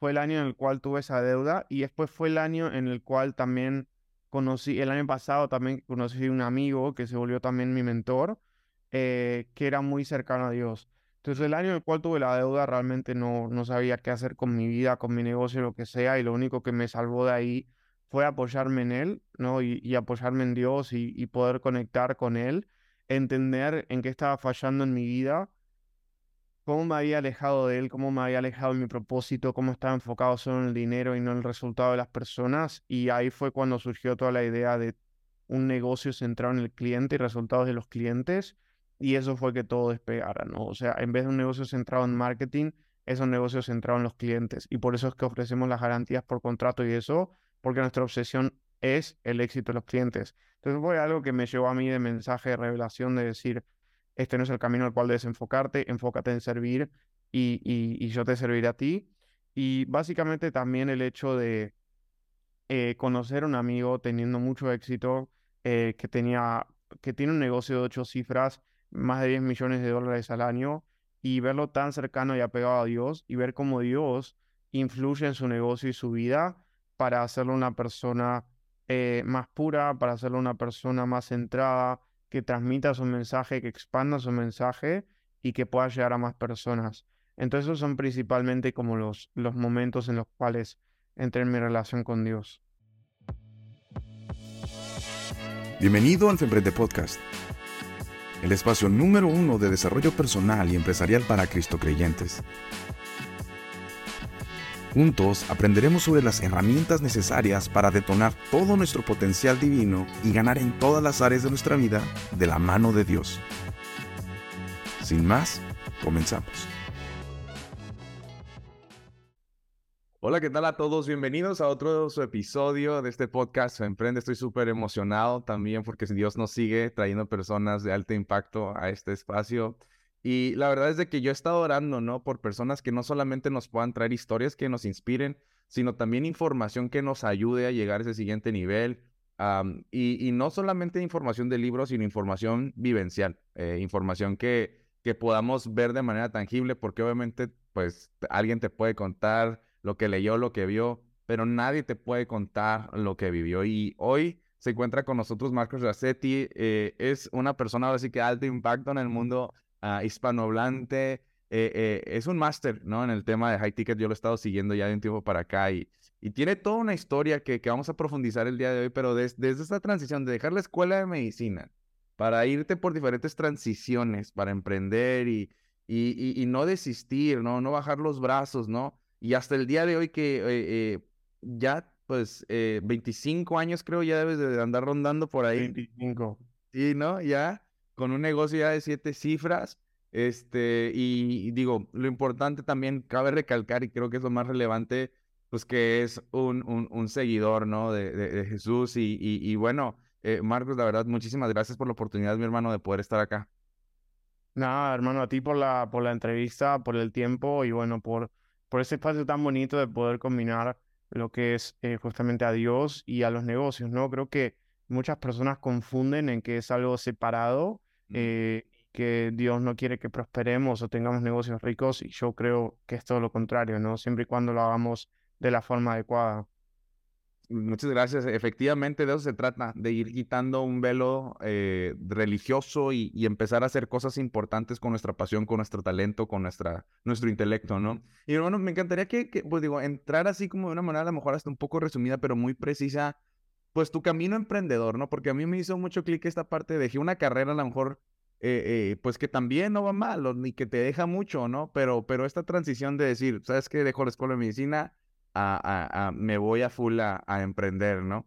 fue el año en el cual tuve esa deuda y después fue el año en el cual también conocí, el año pasado también conocí un amigo que se volvió también mi mentor, eh, que era muy cercano a Dios. Entonces el año en el cual tuve la deuda realmente no, no sabía qué hacer con mi vida, con mi negocio, lo que sea, y lo único que me salvó de ahí fue apoyarme en Él, ¿no? Y, apoyarme en Dios y, y, poder conectar con Él, entender en qué estaba fallando en mi vida, cómo me había alejado de Él, cómo me había alejado de mi propósito, cómo estaba enfocado solo en el dinero y no en el resultado de las personas. Y ahí fue cuando surgió toda la idea de un negocio centrado en el cliente y resultados de los clientes y eso fue que todo despegara, ¿no? O sea, en vez de un negocio centrado en marketing, es un negocio centrado en los clientes. Y por eso es que ofrecemos las garantías por contrato y eso, porque nuestra obsesión es el éxito de los clientes. Entonces fue algo que me llevó a mí de mensaje de revelación de decir, este no es el camino al cual debes enfocarte, enfócate en servir y, yo te serviré a ti. Y básicamente también el hecho de eh, conocer a un amigo teniendo mucho éxito, eh, que, tenía, que tiene un negocio de ocho cifras más de 10 millones de dólares al año y verlo tan cercano y apegado a Dios y ver cómo Dios influye en su negocio y su vida para hacerlo una persona eh, más pura, para hacerlo una persona más centrada, que transmita su mensaje, que expanda su mensaje y que pueda llegar a más personas. Entonces esos son principalmente como los, los momentos en los cuales entré en mi relación con Dios. Bienvenido al Femprende Podcast el espacio número uno de desarrollo personal y empresarial para Cristo creyentes. Juntos aprenderemos sobre las herramientas necesarias para detonar todo nuestro potencial divino y ganar en todas las áreas de nuestra vida de la mano de Dios. Sin más, comenzamos. Hola, ¿qué tal a todos? Bienvenidos a otro episodio de este podcast Emprende. Estoy súper emocionado también porque Dios nos sigue trayendo personas de alto impacto a este espacio. Y la verdad es de que yo he estado orando, ¿no? Por personas que no solamente nos puedan traer historias que nos inspiren, sino también información que nos ayude a llegar a ese siguiente nivel. y, no solamente información de libros, sino información vivencial, eh, información que, que podamos ver de manera tangible, porque obviamente, pues, alguien te puede contar lo que leyó, lo que vio, pero nadie te puede contar lo que vivió. Y hoy se encuentra con nosotros Marcos Rassetti, eh, es una persona así que de alto impacto en el mundo uh, hispanohablante, eh, eh, es un máster, ¿no? En el tema de high ticket, yo lo he estado siguiendo ya de un tiempo para acá y, y tiene toda una historia que, que, vamos a profundizar el día de hoy, pero desde esta transición de dejar la escuela de medicina para irte por diferentes transiciones, para emprender y, y, y no desistir, ¿no? No bajar los brazos, ¿no? Y hasta el día de hoy que eh, ya, pues, 25 eh, años creo ya debes de andar rondando por ahí. 25. Sí, ¿no? Ya, con un negocio ya de siete cifras. Este, y, digo, lo importante también, cabe recalcar, y creo que es lo más relevante, pues que es un, un, seguidor, ¿no? De, de, Jesús. Y, y, bueno, Marcos, la verdad, muchísimas gracias por la oportunidad, mi hermano, de poder estar acá. Nada, hermano, a ti por la, por la entrevista, por el tiempo y bueno, por por ese espacio tan bonito de poder combinar lo que es eh, justamente a Dios y a los negocios, ¿no? Creo que muchas personas confunden en que es algo separado, eh, que Dios no quiere que prosperemos o tengamos negocios ricos, y yo creo que es todo lo contrario, ¿no? Siempre y cuando lo hagamos de la forma adecuada. Muchas gracias. Efectivamente, de eso se trata, de ir quitando un velo eh, religioso y, empezar a hacer cosas importantes con nuestra pasión, con nuestro talento, con nuestra, nuestro intelecto, ¿no? Y bueno, me encantaría que, pues digo, entrar así como de una manera a lo mejor hasta un poco resumida, pero muy precisa, pues tu camino emprendedor, ¿no? Porque a mí me hizo mucho clic esta parte, dejé una carrera a lo mejor, eh, eh, pues que también no va mal, ni que te deja mucho, ¿no? Pero, pero esta transición de decir, ¿sabes qué? Dejo la escuela de medicina a, me voy a full a, emprender, ¿no?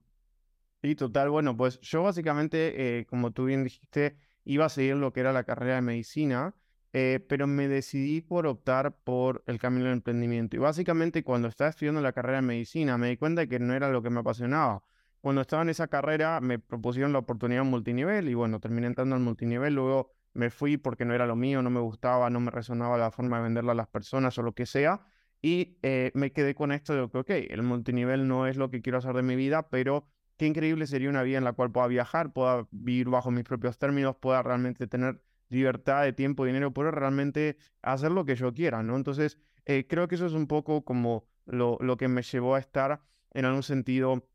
Sí, total. Bueno, pues yo básicamente, eh, como tú bien dijiste, iba a seguir lo que era la carrera de medicina, eh, pero me decidí por optar por el camino del emprendimiento. Y básicamente cuando estaba estudiando la carrera de medicina me di cuenta de que no era lo que me apasionaba. Cuando estaba en esa carrera me propusieron la oportunidad multinivel y bueno, terminé entrando al multinivel, luego me fui porque no era lo mío, no me gustaba, no me resonaba la forma de venderla a las personas o lo que sea. Y eh, me quedé con esto de que, ok, el multinivel no es lo que quiero hacer de mi vida, pero qué increíble sería una vida en la cual pueda viajar, pueda vivir bajo mis propios términos, pueda realmente tener libertad de tiempo, dinero, pueda realmente hacer lo que yo quiera, ¿no? Entonces, eh, creo que eso es un poco como lo, lo que me llevó a estar en algún sentido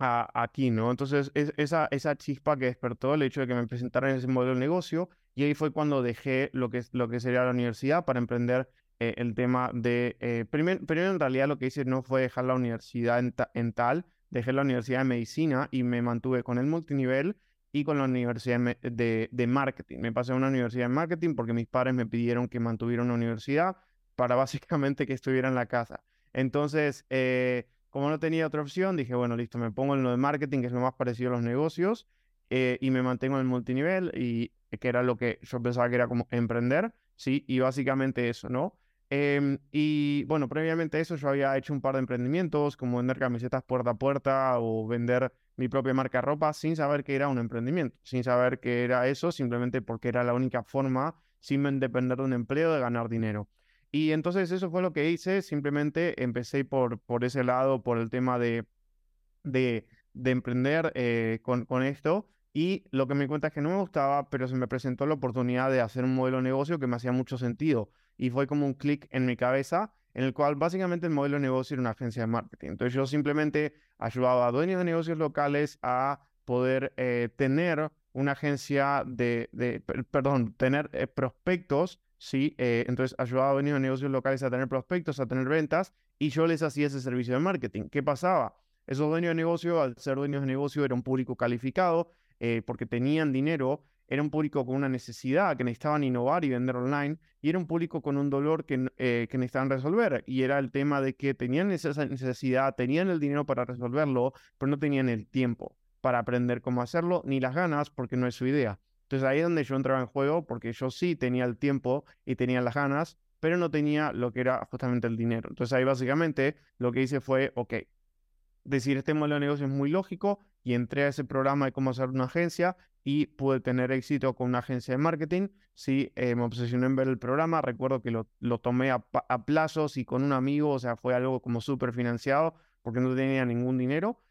aquí, ¿no? Entonces, es, esa, esa chispa que despertó el hecho de que me presentaran ese modelo de negocio, y ahí fue cuando dejé lo que, lo que sería la universidad para emprender eh, el tema de... Eh, primero, en realidad lo que hice no fue dejar la universidad en, tal, dejé la universidad de medicina y me mantuve con el multinivel y con la universidad de, de, marketing. Me pasé a una universidad de marketing porque mis padres me pidieron que mantuviera una universidad para básicamente que estuviera en la casa. Entonces, eh, como no tenía otra opción, dije, bueno, listo, me pongo en lo de marketing, que es lo más parecido a los negocios, eh, y me mantengo en el multinivel, y que era lo que yo pensaba que era como emprender, ¿sí? Y básicamente eso, ¿no? Em, y bueno, previamente a eso yo había hecho un par de emprendimientos, como vender camisetas puerta a puerta o vender mi propia marca de ropa sin saber que era un emprendimiento, sin saber que era eso, simplemente porque era la única forma, sin depender de un empleo, de ganar dinero. Y entonces eso fue lo que hice, simplemente empecé por, por ese lado, por el tema de, de, de emprender eh, con, con esto. Y lo que me cuenta es que no me gustaba, pero se me presentó la oportunidad de hacer un modelo de negocio que me hacía mucho sentido. Y fue como un clic en mi cabeza, en el cual básicamente el modelo de negocio era una agencia de marketing. Entonces yo simplemente ayudaba a dueños de negocios locales a poder eh, tener una agencia de, de perdón, tener eh, prospectos ¿sí? Eh, entonces ayudaba a venir a negocios locales a tener prospectos, a tener ventas, y yo les hacía ese servicio de marketing. ¿Qué pasaba? Esos dueños de negocio, al ser dueños de negocio, era un público calificado eh, porque tenían dinero, era un público con una necesidad, que necesitaban innovar y vender online, y era un público con un dolor que, eh, que necesitaban resolver, y era el tema de que tenían esa necesidad, tenían el dinero para resolverlo, pero no tenían el tiempo para aprender cómo hacerlo, ni las ganas, porque no es su idea. Entonces ahí es donde yo entraba en juego porque yo sí tenía el tiempo y tenía las ganas, pero no tenía lo que era justamente el dinero. Entonces ahí básicamente lo que hice fue, ok, decir, este modelo de negocio es muy lógico y entré a ese programa de cómo hacer una agencia y pude tener éxito con una agencia de marketing. Sí, eh, me obsesioné en ver el programa, recuerdo que lo, lo tomé a, a, plazos y con un amigo, o sea, fue algo como súper financiado porque no tenía ningún dinero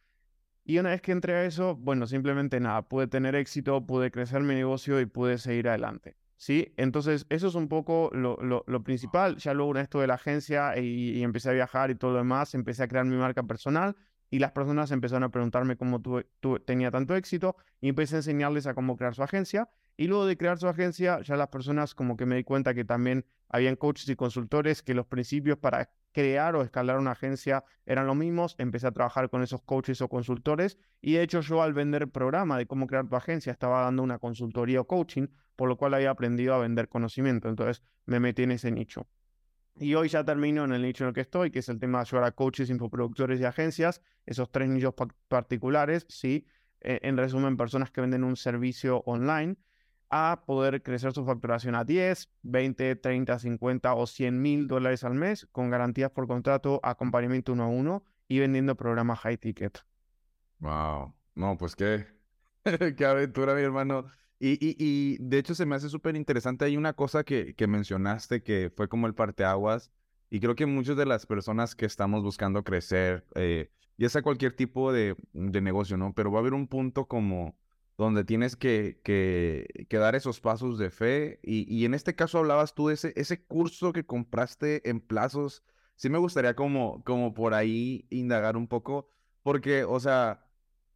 y una vez que entré a eso, bueno, simplemente nada, pude tener éxito, pude crecer mi negocio y pude seguir adelante. ¿Sí? Entonces, eso es un poco lo, lo, principal. Ya luego en esto de la agencia y, empecé a viajar y todo lo demás, empecé a crear mi marca personal y las personas empezaron a preguntarme cómo tú, tenía tanto éxito y empecé a enseñarles a cómo crear su agencia. Y luego de crear su agencia, ya las personas como que me di cuenta que también habían coaches y consultores que los principios para crear o escalar una agencia eran los mismos, empecé a trabajar con esos coaches o consultores y de hecho yo al vender programa de cómo crear tu agencia estaba dando una consultoría o coaching, por lo cual había aprendido a vender conocimiento, entonces me metí en ese nicho. Y hoy ya termino en el nicho en el que estoy, que es el tema de ayudar a coaches, infoproductores y agencias, esos tres nichos particulares, sí, e, en resumen, personas que venden un servicio online a poder crecer su facturación a 10, 20, 30, 50 o 100 mil dólares al mes con garantías por contrato, acompañamiento uno a uno y vendiendo programas high ticket. Wow, no, pues qué, qué aventura, mi hermano. Y, y, y de hecho se me hace súper interesante. Hay una cosa que, que mencionaste que fue como el parteaguas. Y creo que muchas de las personas que estamos buscando crecer, eh, ya sea cualquier tipo de, de negocio, ¿no? Pero va a haber un punto como donde tienes que, que, dar esos pasos de fe. Y, en este caso hablabas tú de ese, ese curso que compraste en plazos. Sí me gustaría como, como por ahí indagar un poco, porque, o sea,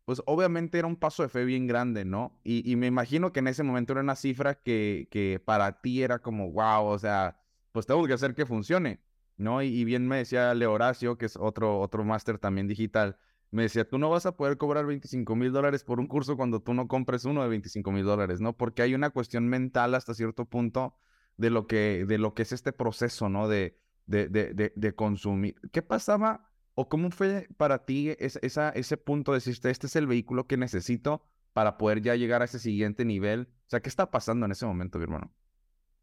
pues obviamente era un paso de fe bien grande, ¿no? Y, me imagino que en ese momento era una cifra que, que para ti era como, wow, o sea, pues tengo que hacer que funcione, ¿no? Y, y bien me decía Leo Horacio, que es otro, otro máster también digital, me decía, tú no vas a poder cobrar 25 mil dólares por un curso cuando tú no compres uno de 25 mil dólares, ¿no? Porque hay una cuestión mental hasta cierto punto de lo que, de lo que es este proceso, ¿no? De, de, de, de, consumir. ¿Qué pasaba o cómo fue para ti esa, ese punto de decir, este es el vehículo que necesito para poder ya llegar a ese siguiente nivel? O sea, ¿qué está pasando en ese momento, mi hermano?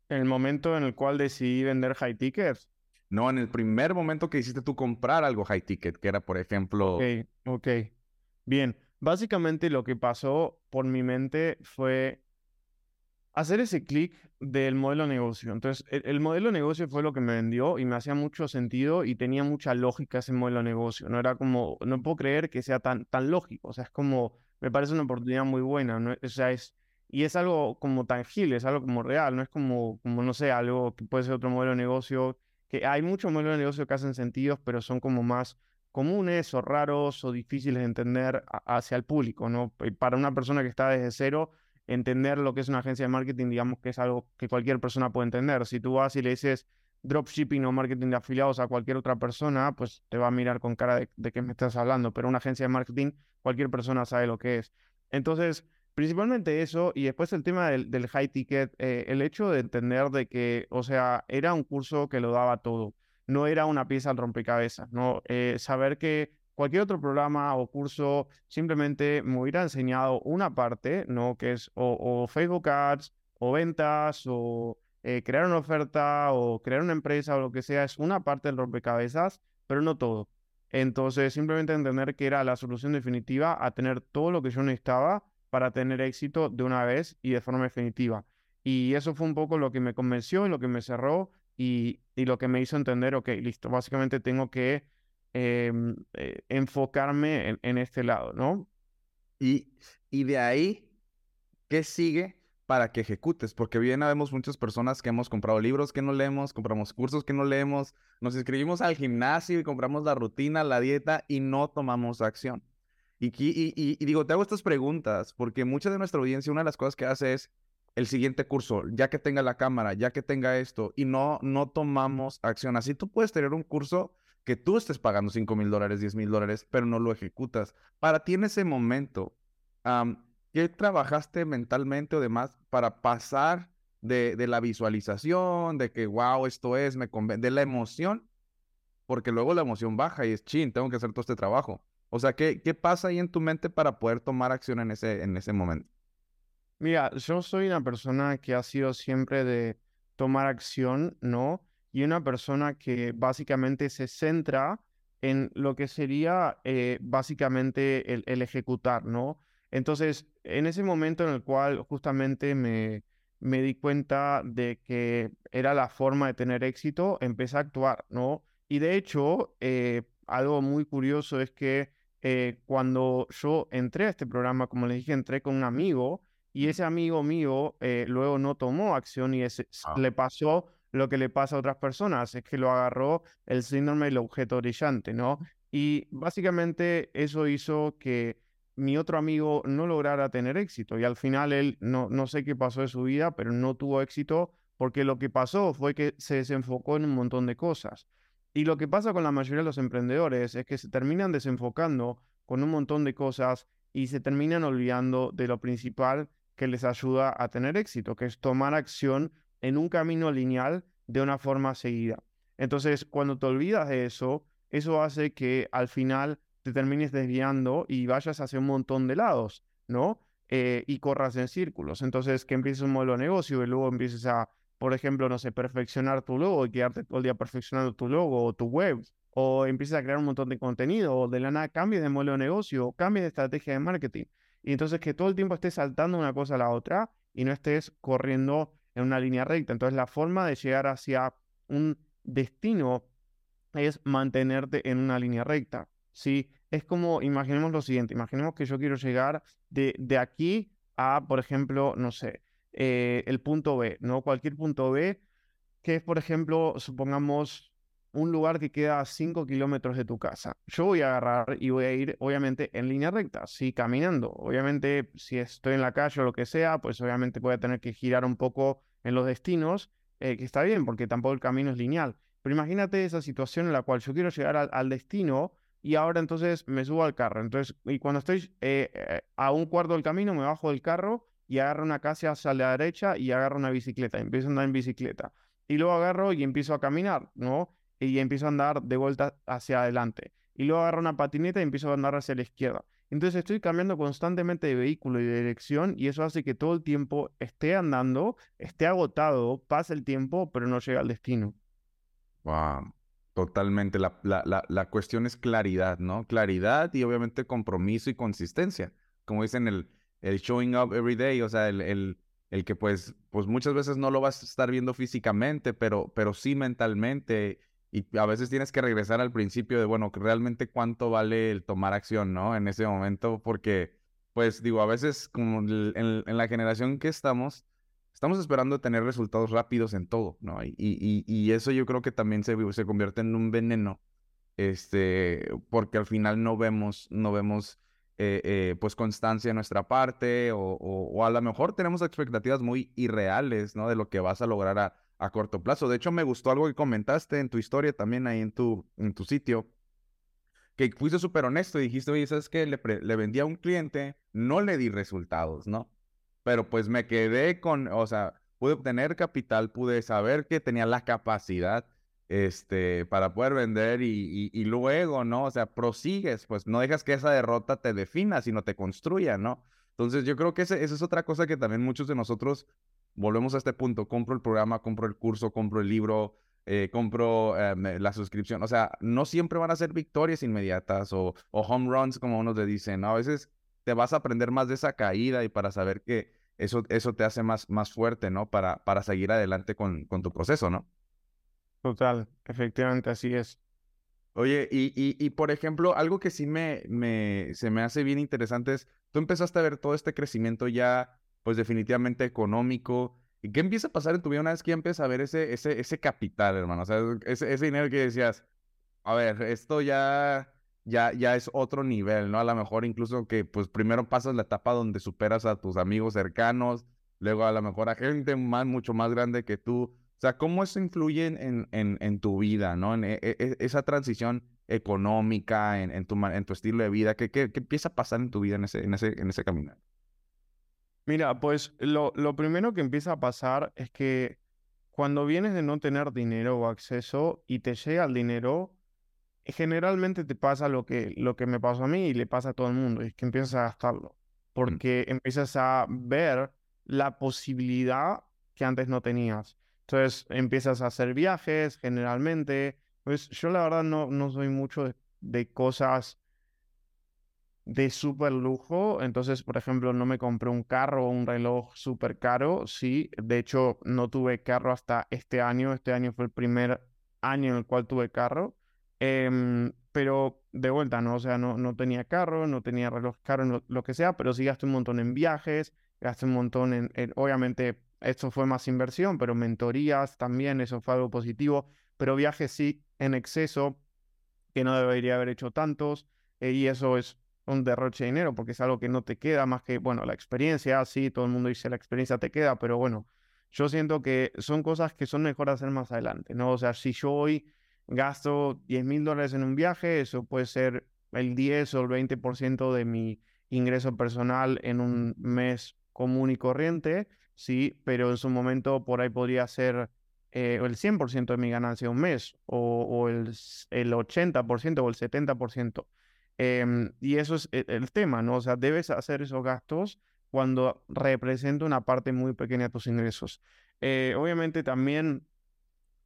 El momento en el cual decidí vender high tickets. No, en el primer momento que hiciste tú comprar algo high ticket, que era, por ejemplo... Ok, ok. Bien, básicamente lo que pasó por mi mente fue hacer ese clic del modelo de negocio. Entonces, el, modelo de negocio fue lo que me vendió y me hacía mucho sentido y tenía mucha lógica ese modelo de negocio. No era como, no puedo creer que sea tan, tan lógico. O sea, es como, me parece una oportunidad muy buena. O sea, es, y es algo como tangible, es algo como real, no es como, como, no sé, algo que puede ser otro modelo de negocio que hay muchos modelos de negocio que hacen sentido, pero son como más comunes o raros o difíciles de entender hacia el público, ¿no? Para una persona que está desde cero, entender lo que es una agencia de marketing, digamos que es algo que cualquier persona puede entender. Si tú vas y le dices dropshipping o marketing de afiliados a cualquier otra persona, pues te va a mirar con cara de, de qué me estás hablando, pero una agencia de marketing, cualquier persona sabe lo que es. Entonces, principalmente eso, y después el tema del, high ticket, eh, el hecho de entender de que, o sea, era un curso que lo daba todo, no era una pieza al rompecabezas, ¿no? Eh, saber que cualquier otro programa o curso simplemente me hubiera enseñado una parte, ¿no? Que es o, Facebook Ads, o ventas, o eh, crear una oferta, o crear una empresa, o lo que sea, es una parte del rompecabezas, pero no todo. Entonces, simplemente entender que era la solución definitiva a tener todo lo que yo necesitaba para tener éxito de una vez y de forma definitiva. Y eso fue un poco lo que me convenció y lo que me cerró y, lo que me hizo entender, ok, listo, básicamente tengo que em, eh, enfocarme en, este lado, ¿no? Y, y de ahí, ¿qué sigue para que ejecutes? Porque bien vemos muchas personas que hemos comprado libros que no leemos, compramos cursos que no leemos, nos inscribimos al gimnasio y compramos la rutina, la dieta y no tomamos acción. Y, digo, te hago estas preguntas porque mucha de nuestra audiencia, una de las cosas que hace es el siguiente curso, ya que tenga la cámara, ya que tenga esto, y no, no tomamos acción. Así tú puedes tener un curso que tú estés pagando 5 mil dólares, 10 mil dólares, pero no lo ejecutas. Para ti en ese momento, ¿qué trabajaste mentalmente o demás para pasar de, de, la visualización, de que, wow, esto es, me convence, de la emoción? Porque luego la emoción baja y es, chin, tengo que hacer todo este trabajo. O sea, ¿qué, ¿qué pasa ahí en tu mente para poder tomar acción en ese, en ese momento? Mira, yo soy una persona que ha sido siempre de tomar acción, ¿no? Y una persona que básicamente se centra en lo que sería eh, básicamente el, el, ejecutar, ¿no? Entonces, en ese momento en el cual justamente me, me di cuenta de que era la forma de tener éxito, empecé a actuar, ¿no? Y de hecho, eh, algo muy curioso es que eh, cuando yo entré a este programa, como les dije, entré con un amigo y ese amigo mío eh, luego no tomó acción y ah. le pasó lo que le pasa a otras personas, es que lo agarró el síndrome del objeto brillante, ¿no? Y básicamente eso hizo que mi otro amigo no lograra tener éxito y al final él no, no sé qué pasó de su vida, pero no tuvo éxito porque lo que pasó fue que se desenfocó en un montón de cosas. Y lo que pasa con la mayoría de los emprendedores es que se terminan desenfocando con un montón de cosas y se terminan olvidando de lo principal que les ayuda a tener éxito, que es tomar acción en un camino lineal de una forma seguida. Entonces, cuando te olvidas de eso, eso hace que al final te termines desviando y vayas hacia un montón de lados, ¿no? Eh, y corras en círculos. Entonces, que empieces un modelo de negocio y luego empieces a por ejemplo, no sé, perfeccionar tu logo y quedarte todo el día perfeccionando tu logo o tu web, o empieces a crear un montón de contenido, o de la nada cambies de modelo de negocio, o cambies de estrategia de marketing. Y entonces que todo el tiempo estés saltando una cosa a la otra y no estés corriendo en una línea recta. Entonces la forma de llegar hacia un destino es mantenerte en una línea recta. ¿sí? Es como, imaginemos lo siguiente, imaginemos que yo quiero llegar de, de aquí a, por ejemplo, no sé, eh, el punto B, ¿no? Cualquier punto B, que es, por ejemplo, supongamos un lugar que queda a 5 kilómetros de tu casa. Yo voy a agarrar y voy a ir, obviamente, en línea recta, sí, caminando. Obviamente, si estoy en la calle o lo que sea, pues obviamente voy a tener que girar un poco en los destinos, eh, que está bien, porque tampoco el camino es lineal. Pero imagínate esa situación en la cual yo quiero llegar al, destino y ahora entonces me subo al carro. Entonces, y cuando estoy eh, a un cuarto del camino, me bajo del carro y agarro una casa hacia la derecha y agarro una bicicleta, empiezo a andar en bicicleta. Y luego agarro y empiezo a caminar, ¿no? Y empiezo a andar de vuelta hacia adelante. Y luego agarro una patineta y empiezo a andar hacia la izquierda. Entonces estoy cambiando constantemente de vehículo y de dirección y eso hace que todo el tiempo esté andando, esté agotado, pase el tiempo, pero no llega al destino. Wow, totalmente. La, la, la, cuestión es claridad, ¿no? Claridad y obviamente compromiso y consistencia. Como dicen el, el showing up every day, o sea, el, el, el, que pues, pues muchas veces no lo vas a estar viendo físicamente, pero, pero sí mentalmente. Y a veces tienes que regresar al principio de, bueno, realmente cuánto vale el tomar acción, ¿no? En ese momento, porque, pues digo, a veces como en, la generación que estamos, estamos esperando tener resultados rápidos en todo, ¿no? Y, y, y eso yo creo que también se, se convierte en un veneno, este, porque al final no vemos, no vemos, eh, eh, pues, constancia en nuestra parte, o, o, a lo mejor tenemos expectativas muy irreales, ¿no? De lo que vas a lograr a, a corto plazo. De hecho, me gustó algo que comentaste en tu historia también ahí en tu, en tu sitio, que fuiste súper honesto y dijiste, oye, ¿sabes qué? Le, le vendí a un cliente, no le di resultados, ¿no? Pero pues me quedé con, o sea, pude obtener capital, pude saber que tenía la capacidad este, para poder vender y, y, luego, ¿no? O sea, prosigues, pues no dejas que esa derrota te defina, sino te construya, ¿no? Entonces yo creo que esa es otra cosa que también muchos de nosotros volvemos a este punto, compro el programa, compro el curso, compro el libro, eh, compro eh, la suscripción. O sea, no siempre van a ser victorias inmediatas o, o home runs, como unos le dicen. A veces te vas a aprender más de esa caída y para saber que eso, eso te hace más, más fuerte, ¿no? Para, para seguir adelante con, con tu proceso, ¿no? Total, efectivamente así es. Oye, y, y, y, por ejemplo, algo que sí me, me, se me hace bien interesante es, tú empezaste a ver todo este crecimiento ya, pues definitivamente económico, ¿y qué empieza a pasar en tu vida una vez que empiezas a ver ese, ese, ese capital, hermano? O sea, ese, ese dinero que decías, a ver, esto ya, ya, ya es otro nivel, ¿no? A lo mejor incluso que, pues primero pasas la etapa donde superas a tus amigos cercanos, luego a lo mejor a gente más, mucho más grande que tú, o sea, ¿cómo eso influye en, en, en tu vida, ¿no? En e, e, e, esa transición económica, en, en, tu, en tu estilo de vida, ¿qué, qué, qué empieza a pasar en tu vida en ese, en ese, en ese caminar? Mira, pues lo, lo primero que empieza a pasar es que cuando vienes de no tener dinero o acceso y te llega el dinero, generalmente te pasa lo que, lo que me pasó a mí y le pasa a todo el mundo, y es que empiezas a gastarlo, mm. porque empiezas a ver la posibilidad que antes no tenías. Entonces empiezas a hacer viajes generalmente. Pues yo la verdad no, no soy mucho de, cosas de súper lujo. Entonces, por ejemplo, no me compré un carro o un reloj súper caro. Sí, de hecho, no tuve carro hasta este año. Este año fue el primer año en el cual tuve carro. Em, pero de vuelta, ¿no? O sea, no, no tenía carro, no tenía reloj caro, lo que sea, pero sí gasté un montón en viajes, gasté un montón en obviamente, esto fue más inversión, pero mentorías también, eso fue algo positivo, pero viajes sí en exceso, que no debería haber hecho tantos, eh, y eso es un derroche de dinero, porque es algo que no te queda más que, bueno, la experiencia, sí, todo el mundo dice la experiencia te queda, pero bueno, yo siento que son cosas que son mejor hacer más adelante, ¿no? O sea, si yo hoy gasto 10 mil dólares en un viaje, eso puede ser el 10 o el 20% de mi ingreso personal en un mes común y corriente, sí, pero en su momento por ahí podría ser eh, el 100% de mi ganancia un mes o, el, el, 80% o el 70%. Em, y eso es e, el, tema, ¿no? O sea, debes hacer esos gastos cuando representa una parte muy pequeña de tus ingresos. Eh, obviamente también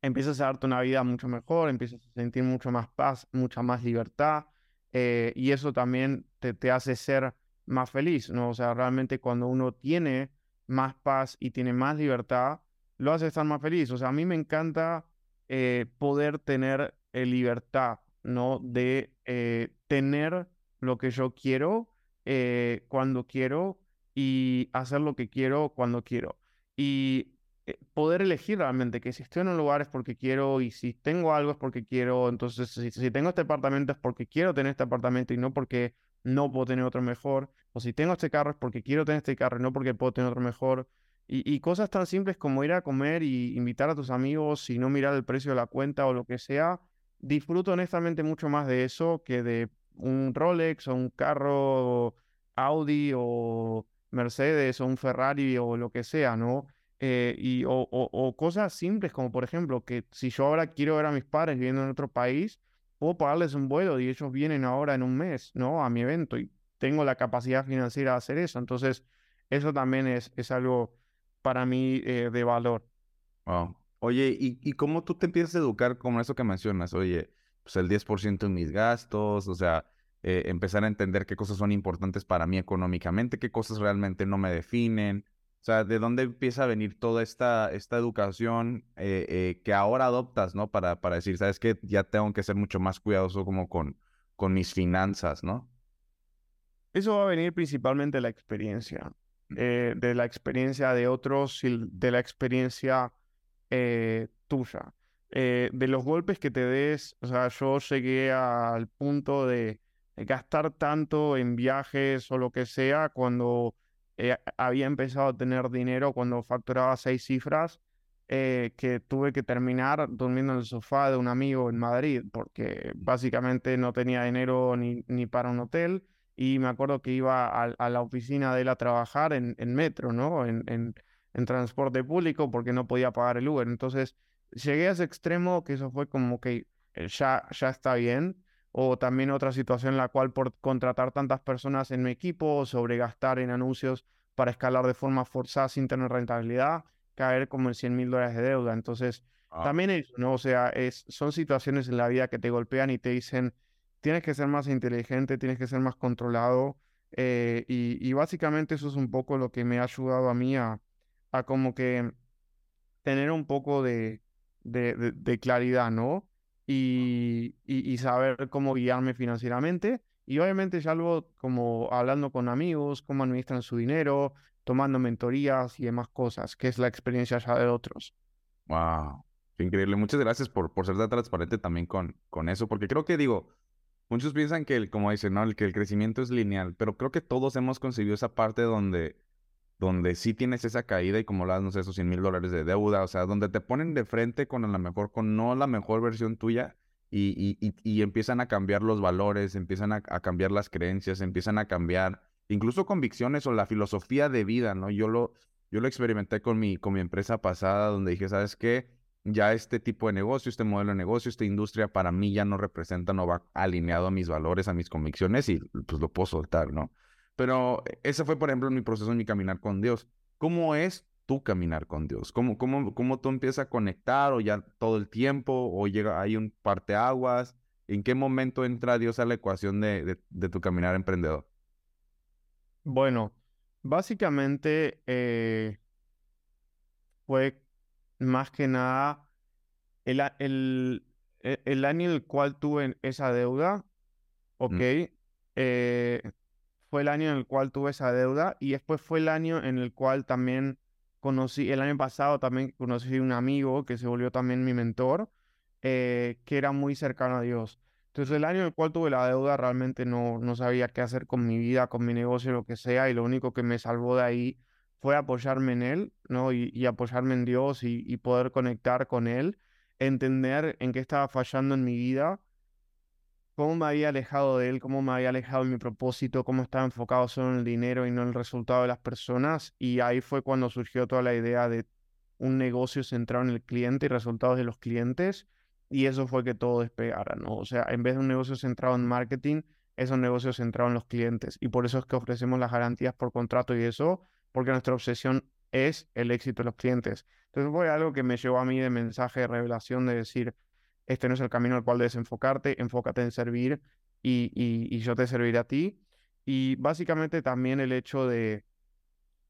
empiezas a darte una vida mucho mejor, empiezas a sentir mucho más paz, mucha más libertad, eh, y eso también te, te hace ser más feliz, ¿no? O sea, realmente cuando uno tiene más paz y tiene más libertad, lo hace estar más feliz. O sea, a mí me encanta eh, poder tener eh, libertad, ¿no? De eh, tener lo que yo quiero cuando quiero y hacer lo que quiero cuando quiero. Y poder elegir realmente que si estoy en un lugar es porque quiero y si tengo algo es porque quiero. Entonces, si, si tengo este apartamento es porque quiero tener este apartamento y no porque no puedo tener otro mejor, o si tengo este carro es porque quiero tener este carro no porque puedo tener otro mejor. Y, cosas tan simples como ir a comer y invitar a tus amigos y no mirar el precio de la cuenta o lo que sea, disfruto honestamente mucho más de eso que de un Rolex o un carro Audi o Mercedes o un Ferrari o lo que sea, ¿no? Eh, y, o, o, cosas simples como por ejemplo que si yo ahora quiero ver a mis padres viviendo en otro país, puedo pagarles un vuelo y ellos vienen ahora en un mes, ¿no? A mi evento y tengo la capacidad financiera de hacer eso. Entonces, eso también es, es algo para mí eh, de valor. Wow. Oye, ¿y, ¿y cómo tú te empiezas a educar como eso que mencionas? Oye, pues el 10% en mis gastos, o sea, eh, empezar a entender qué cosas son importantes para mí económicamente, qué cosas realmente no me definen. O sea, ¿de dónde empieza a venir toda esta, esta educación eh, que ahora adoptas, ¿no? Para, para decir, ¿sabes qué? Ya tengo que ser mucho más cuidadoso como con, con mis finanzas, ¿no? Eso va a venir principalmente de la experiencia. eh, de la experiencia de otros y de la experiencia eh, tuya. Eh, de los golpes que te des, o sea, yo llegué al punto de, gastar tanto en viajes o lo que sea cuando había empezado a tener dinero, cuando facturaba seis cifras, que tuve que terminar durmiendo en el sofá de un amigo en Madrid, porque básicamente no tenía dinero ni, ni para un hotel y me acuerdo que iba a, la oficina de él a trabajar en, metro, ¿no? En, en, transporte público porque no podía pagar el Uber. Entonces llegué a ese extremo que eso fue como que eh, ya, ya está bien. O también otra situación en la cual por contratar tantas personas en mi equipo, sobregastar en anuncios para escalar de forma forzada sin tener rentabilidad, caer como en 100 mil dólares de deuda. Entonces, ah. también eso, ¿no? O sea, es, son situaciones en la vida que te golpean y te dicen, tienes que ser más inteligente, tienes que ser más controlado. Eh, y, básicamente eso es un poco lo que me ha ayudado a mí a, como que tener un poco de, de, claridad, ¿no? Y, y, saber cómo guiarme financieramente. Y obviamente ya luego como hablando con amigos, cómo administran su dinero, tomando mentorías y demás cosas, que es la experiencia ya de otros. Wow, increíble. Muchas gracias por, por ser tan transparente también con, con eso, porque creo que digo, Muchos piensan que, el, como dicen, ¿no? El, que el crecimiento es lineal, pero creo que todos hemos concebido esa parte donde, donde sí tienes esa caída y como las, no sé, esos 100 mil dólares de deuda, o sea, donde te ponen de frente con la mejor, con no la mejor versión tuya y, y, y, empiezan a cambiar los valores, empiezan a, a, cambiar las creencias, empiezan a cambiar incluso convicciones o la filosofía de vida, ¿no? Yo lo, yo lo experimenté con mi, con mi empresa pasada donde dije, ¿sabes qué? Ya este tipo de negocio, este modelo de negocio, esta industria para mí ya no representa, no va alineado a mis valores, a mis convicciones y pues lo puedo soltar, ¿no? Pero e, ese fue, por ejemplo, mi proceso en mi caminar con Dios. ¿Cómo es tu caminar con Dios? ¿Cómo, cómo, cómo tú empiezas a conectar o ya todo el tiempo o llega, hay un parteaguas? ¿En qué momento entra Dios a la ecuación de, de, tu caminar emprendedor? Bueno, básicamente eh, fue más que nada el, el, e, el, año en el cual tuve esa deuda, ok, eh, fue el año en el cual tuve esa deuda y después fue el año en el cual también conocí, el año pasado también conocí un amigo que se volvió también mi mentor, eh, que era muy cercano a Dios. Entonces el año en el cual tuve la deuda realmente no, no sabía qué hacer con mi vida, con mi negocio, lo que sea, y lo único que me salvó de ahí fue apoyarme en Él, ¿no? Y, apoyarme en Dios y, poder conectar con Él, entender en qué estaba fallando en mi vida, cómo me había alejado de Él, cómo me había alejado de mi propósito, cómo estaba enfocado solo en el dinero y no en el resultado de las personas. Y ahí fue cuando surgió toda la idea de un negocio centrado en el cliente y resultados de los clientes. Y eso fue que todo despegara, ¿no? O sea, en vez de un negocio centrado en marketing, es un negocio centrado en los clientes. Y por eso es que ofrecemos las garantías por contrato y eso porque nuestra obsesión es el éxito de los clientes. Entonces fue algo que me llevó a mí de mensaje de revelación de decir, este no es el camino al cual debes enfocarte, enfócate en servir y, y, yo te serviré a ti. Y básicamente también el hecho de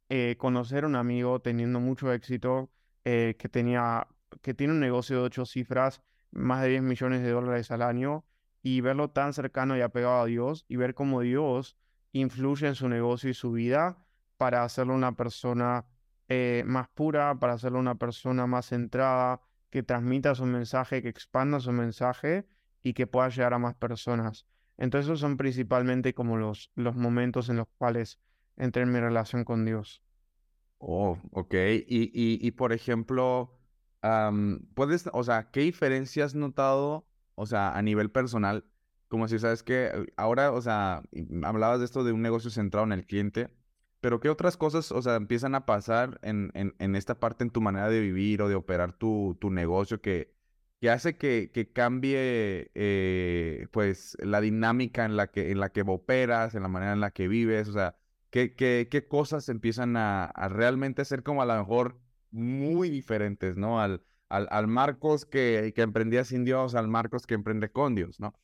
eh, conocer a un amigo teniendo mucho éxito, eh, que, tenía, que tiene un negocio de ocho cifras, más de 10 millones de dólares al año, y verlo tan cercano y apegado a Dios, y ver cómo Dios influye en su negocio y su vida, para hacerlo una persona eh, más pura, para hacerlo una persona más centrada, que transmita su mensaje, que expanda su mensaje y que pueda llegar a más personas. Entonces esos son principalmente como los, los momentos en los cuales entré en mi relación con Dios. Oh, ok. Y, y, por ejemplo, puedes, o sea, ¿qué diferencias has notado, o sea, a nivel personal? Como si sabes que ahora, o sea, hablabas de esto de un negocio centrado en el cliente. Pero ¿qué otras cosas, o sea, empiezan a pasar en, en, esta parte en tu manera de vivir o de operar tu, tu negocio que, que hace que, que cambie, eh, pues, la dinámica en la, que, en la que operas, en la manera en la que vives? O sea, ¿qué, qué, qué cosas empiezan a, a, realmente ser como a lo mejor muy diferentes, ¿no? Al, al, al Marcos que, que emprendía sin Dios, al Marcos que emprende con Dios, ¿no?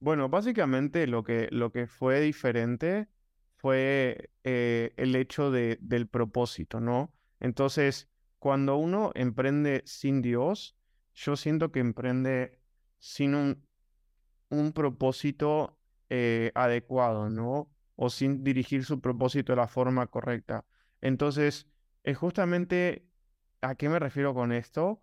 Bueno, básicamente lo que, lo que fue diferente fue eh, el hecho de, del propósito, ¿no? Entonces, cuando uno emprende sin Dios, yo siento que emprende sin un, un propósito eh, adecuado, ¿no? o sin dirigir su propósito de la forma correcta. Entonces, es justamente a qué me refiero con esto.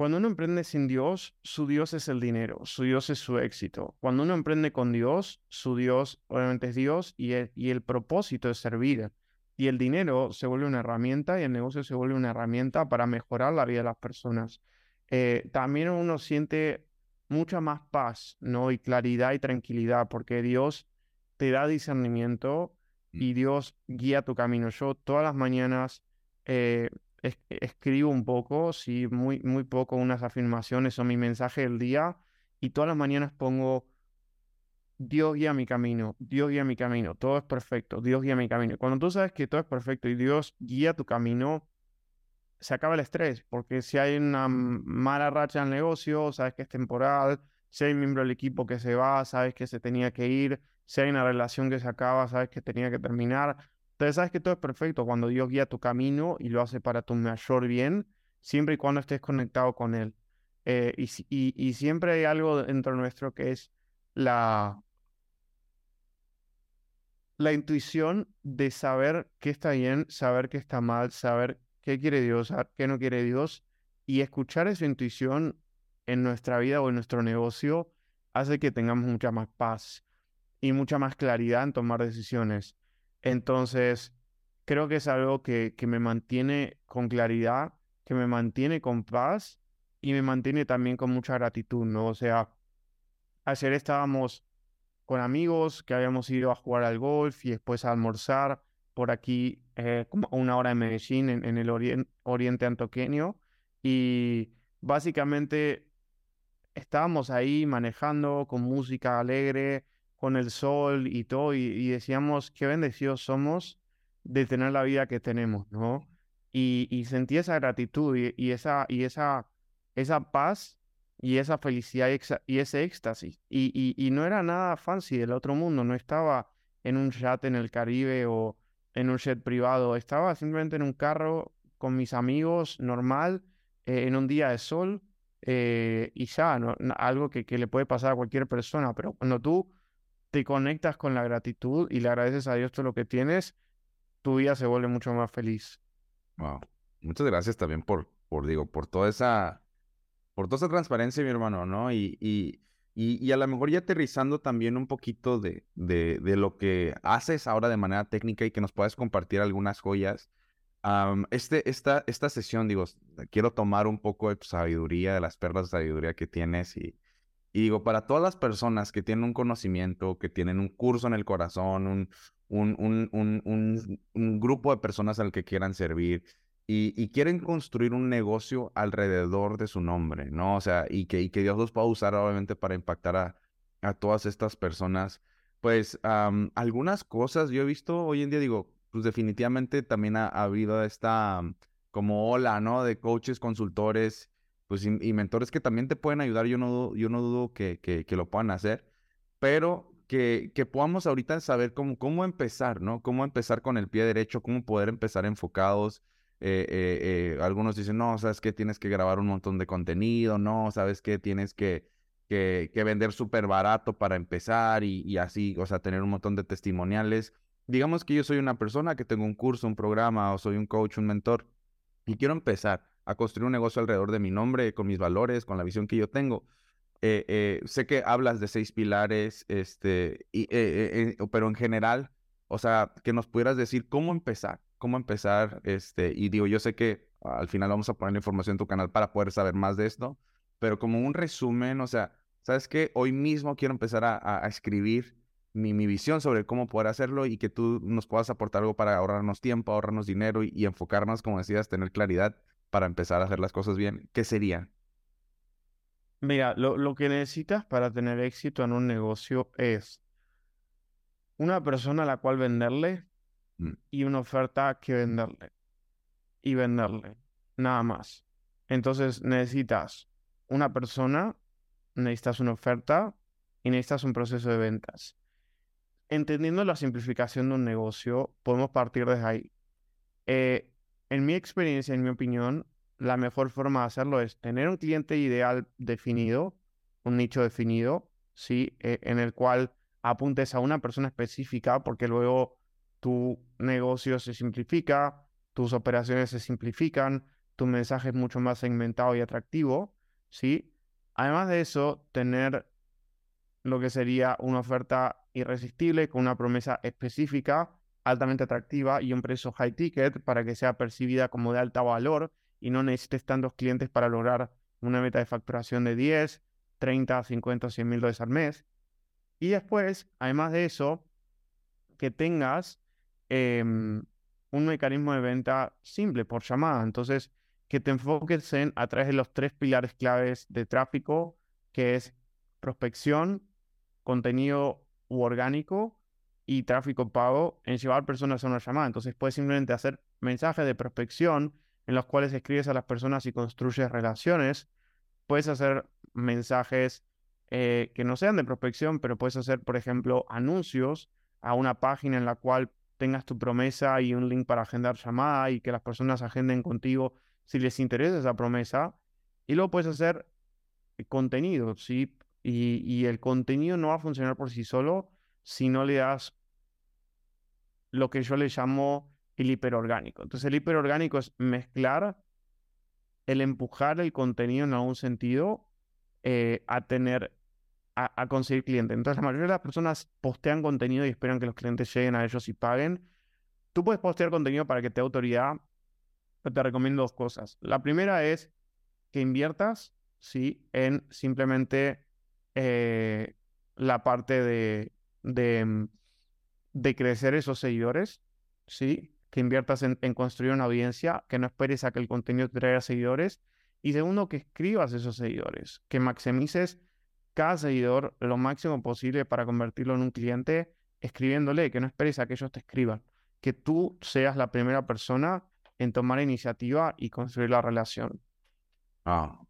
Cuando uno emprende sin Dios, su Dios es el dinero, su Dios es su éxito. Cuando uno emprende con Dios, su Dios obviamente es Dios y el, y el propósito es servir. Y el dinero se vuelve una herramienta y el negocio se vuelve una herramienta para mejorar la vida de las personas. Eh, también uno siente mucha más paz, ¿no? Y claridad y tranquilidad, porque Dios te da discernimiento mm. y Dios guía tu camino. Yo todas las mañanas eh, escribo un poco, sí, muy, muy poco, unas afirmaciones o mi mensaje del día y todas las mañanas pongo, Dios guía mi camino, Dios guía mi camino, todo es perfecto, Dios guía mi camino. Cuando tú sabes que todo es perfecto y Dios guía tu camino, se acaba el estrés, porque si hay una mala racha en el negocio, sabes que es temporal, si hay un miembro del equipo que se va, sabes que se tenía que ir, si hay una relación que se acaba, sabes que tenía que terminar. Entonces sabes que todo es perfecto cuando Dios guía tu camino y lo hace para tu mayor bien, siempre y cuando estés conectado con Él. Eh, y, y, siempre hay algo dentro nuestro que es la, la intuición de saber qué está bien, saber qué está mal, saber qué quiere Dios, qué no quiere Dios. Y escuchar esa intuición en nuestra vida o en nuestro negocio hace que tengamos mucha más paz y mucha más claridad en tomar decisiones. Entonces, creo que es algo que, que me mantiene con claridad, que me mantiene con paz y me mantiene también con mucha gratitud, ¿no? O sea, ayer estábamos con amigos que habíamos ido a jugar al golf y después a almorzar por aquí, eh, como una hora en Medellín, en, el oriente antoqueño. Y básicamente estábamos ahí manejando con música alegre, con el sol y todo, y, decíamos qué bendecidos somos de tener la vida que tenemos, ¿no? Y, y sentí esa gratitud y, esa, y esa, esa paz y esa felicidad y, ese éxtasis. Y, y, no era nada fancy del otro mundo, no estaba en un chat en el Caribe o en un jet privado, estaba simplemente en un carro con mis amigos normal, eh, en un día de sol, eh, y ya, ¿no? algo que, que le puede pasar a cualquier persona, pero cuando tú te conectas con la gratitud y le agradeces a Dios todo lo que tienes, tu vida se vuelve mucho más feliz. Wow. Muchas gracias también por, por digo, por toda esa, por toda esa transparencia, mi hermano, ¿no? Y, y, y, a lo mejor ya aterrizando también un poquito de, de, de, lo que haces ahora de manera técnica y que nos puedas compartir algunas joyas. este, esta, esta sesión, digo, quiero tomar un poco de tu sabiduría, de las perlas de sabiduría que tienes y, y digo, para todas las personas que tienen un conocimiento, que tienen un curso en el corazón, un, un, un, un grupo de personas al que quieran servir y, quieren construir un negocio alrededor de su nombre, ¿no? O sea, y que, y que Dios los pueda usar obviamente para impactar a, a todas estas personas. Pues algunas cosas yo he visto hoy en día, digo, pues definitivamente también ha, ha habido esta como ola, ¿no? De coaches, consultores pues, y, mentores que también te pueden ayudar, yo no, yo no dudo que, que, lo puedan hacer, pero que, que, podamos ahorita saber cómo, cómo empezar, ¿no? Cómo empezar con el pie derecho, cómo poder empezar enfocados. Eh, eh, eh, algunos dicen, no, sabes que tienes que grabar un montón de contenido, no, sabes que tienes que, que, vender súper barato para empezar y, y, así, o sea, tener un montón de testimoniales. Digamos que yo soy una persona que tengo un curso, un programa o soy un coach, un mentor y quiero empezar a construir un negocio alrededor de mi nombre, con mis valores, con la visión que yo tengo. Eh, eh, sé que hablas de seis pilares, este, y, eh, pero en general, o sea, que nos pudieras decir cómo empezar, cómo empezar, este, y digo, yo sé que al final vamos a poner la información en tu canal para poder saber más de esto, pero como un resumen, o sea, ¿sabes qué? Hoy mismo quiero empezar a, escribir mi, mi, visión sobre cómo poder hacerlo y que tú nos puedas aportar algo para ahorrarnos tiempo, ahorrarnos dinero y enfocarnos, como decías, tener claridad para empezar a hacer las cosas bien, ¿qué sería? Mira, lo, que necesitas para tener éxito en un negocio es una persona a la cual venderle mm. y una oferta que venderle. Y venderle, nada más. Entonces necesitas una persona, necesitas una oferta y necesitas un proceso de ventas. Entendiendo la simplificación de un negocio, podemos partir desde ahí. Eh, en mi experiencia, en mi opinión, la mejor forma de hacerlo es tener un cliente ideal definido, un nicho definido, ¿sí? E, en el cual apuntes a una persona específica porque luego tu negocio se simplifica, tus operaciones se simplifican, tu mensaje es mucho más segmentado y atractivo, ¿sí? Además de eso, tener lo que sería una oferta irresistible con una promesa específica, altamente atractiva y un precio high ticket para que sea percibida como de alto valor y no necesites tantos clientes para lograr una meta de facturación de 10, 30, 50, 100 mil dólares al mes. Y después, además de eso, que tengas em, un mecanismo de venta simple por llamada. Entonces, que te enfoques en a través de los tres pilares claves de tráfico, que es prospección, contenido u orgánico y tráfico pago, en llevar personas a una llamada. Entonces puedes simplemente hacer mensajes de prospección en los cuales escribes a las personas y construyes relaciones. Puedes hacer mensajes eh, que no sean de prospección, pero puedes hacer, por ejemplo, anuncios a una página en la cual tengas tu promesa y un link para agendar llamada y que las personas agenden contigo si les interesa esa promesa. Y luego puedes hacer contenido, ¿sí? Y, el contenido no va a funcionar por sí solo si no le das lo que yo le llamo el hiperorgánico. Entonces el hiperorgánico es mezclar el empujar el contenido en algún sentido eh, a tener, a, a, conseguir clientes. Entonces la mayoría de las personas postean contenido y esperan que los clientes lleguen a ellos y paguen. Tú puedes postear contenido para que te dé autoridad, te recomiendo dos cosas. La primera es que inviertas, ¿sí? En simplemente eh, la parte de, de, mm, de, crecer esos seguidores, ¿sí? Que inviertas en, construir una audiencia, que no esperes a que el contenido te traiga seguidores. Y segundo, que escribas esos seguidores, que maximices cada seguidor lo máximo posible para convertirlo en un cliente, escribiéndole, que no esperes a que ellos te escriban, que tú seas la primera persona en tomar iniciativa y construir la relación. Ah,